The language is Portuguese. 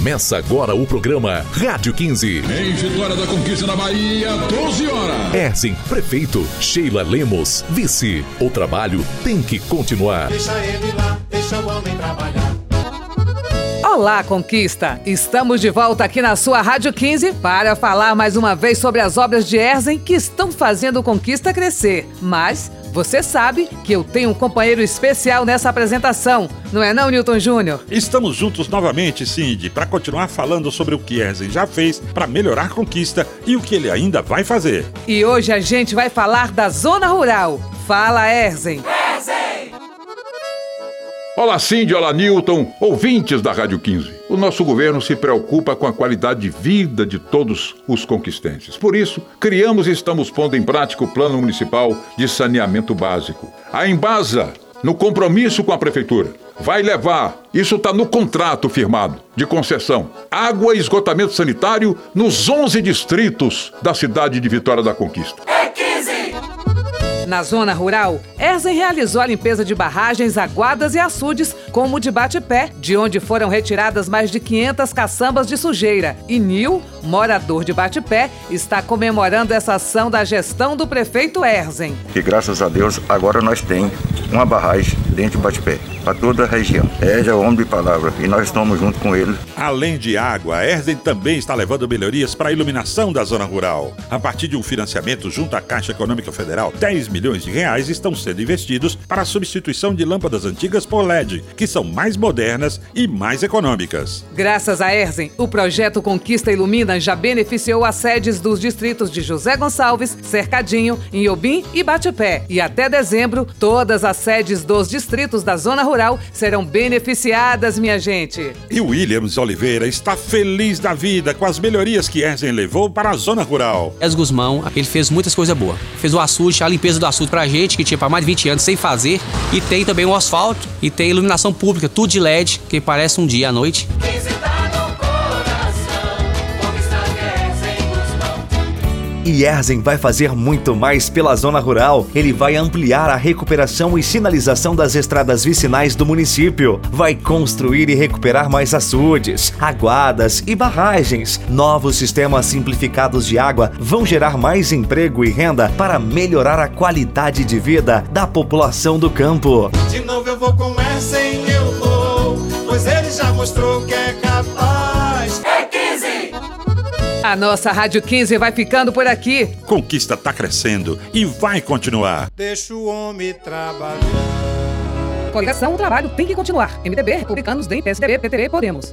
Começa agora o programa Rádio 15. Em Vitória da Conquista na Bahia, 12 horas. Erzen, prefeito. Sheila Lemos, vice. O trabalho tem que continuar. Deixa ele lá, deixa o homem trabalhar. Olá, Conquista! Estamos de volta aqui na sua Rádio 15 para falar mais uma vez sobre as obras de Erzen que estão fazendo Conquista crescer. Mas você sabe que eu tenho um companheiro especial nessa apresentação, não é não, Newton Júnior? Estamos juntos novamente, Cindy, para continuar falando sobre o que Erzen já fez para melhorar a conquista e o que ele ainda vai fazer. E hoje a gente vai falar da zona rural. Fala, Erzen! Olá, Cindy, olá, Newton, ouvintes da Rádio 15. O nosso governo se preocupa com a qualidade de vida de todos os conquistenses. Por isso, criamos e estamos pondo em prática o Plano Municipal de Saneamento Básico. A Embasa, no compromisso com a Prefeitura, vai levar, isso está no contrato firmado, de concessão, água e esgotamento sanitário nos 11 distritos da cidade de Vitória da Conquista. Na zona rural, Erzen realizou a limpeza de barragens, aguadas e açudes, como o de Bate-Pé, de onde foram retiradas mais de 500 caçambas de sujeira. E Nil, morador de Bate-Pé, está comemorando essa ação da gestão do prefeito Erzen. que graças a Deus agora nós temos uma barragem dentro de Bate-Pé, para toda a região. É já é homem de palavra e nós estamos junto com ele. Além de água, a Erzen também está levando melhorias para a iluminação da zona rural. A partir de um financiamento junto à Caixa Econômica Federal, 10 milhões de reais estão sendo investidos para a substituição de lâmpadas antigas por LED, que são mais modernas e mais econômicas. Graças a Erzen, o projeto Conquista Ilumina já beneficiou as sedes dos distritos de José Gonçalves, Cercadinho, Inhobim e Bate-Pé. E até dezembro, todas as sedes dos distritos da zona rural serão beneficiadas, minha gente. E o Williams Oliveira está feliz da vida com as melhorias que Erzen levou para a zona rural. Es Guzmão, ele fez muitas coisas boas. Fez o açude, a limpeza do açude pra gente, que tinha pra mais de 20 anos sem fazer. E tem também o asfalto e tem iluminação pública, tudo de LED, que parece um dia à noite. E Erzen vai fazer muito mais pela zona rural. Ele vai ampliar a recuperação e sinalização das estradas vicinais do município. Vai construir e recuperar mais açudes, aguadas e barragens. Novos sistemas simplificados de água vão gerar mais emprego e renda para melhorar a qualidade de vida da população do campo. De novo eu vou com Erzen, A nossa Rádio 15 vai ficando por aqui. Conquista está crescendo e vai continuar. Deixa o homem trabalhar. Coligação, o trabalho tem que continuar. MDB, Republicanos, DEM, PSDB, PTB, Podemos.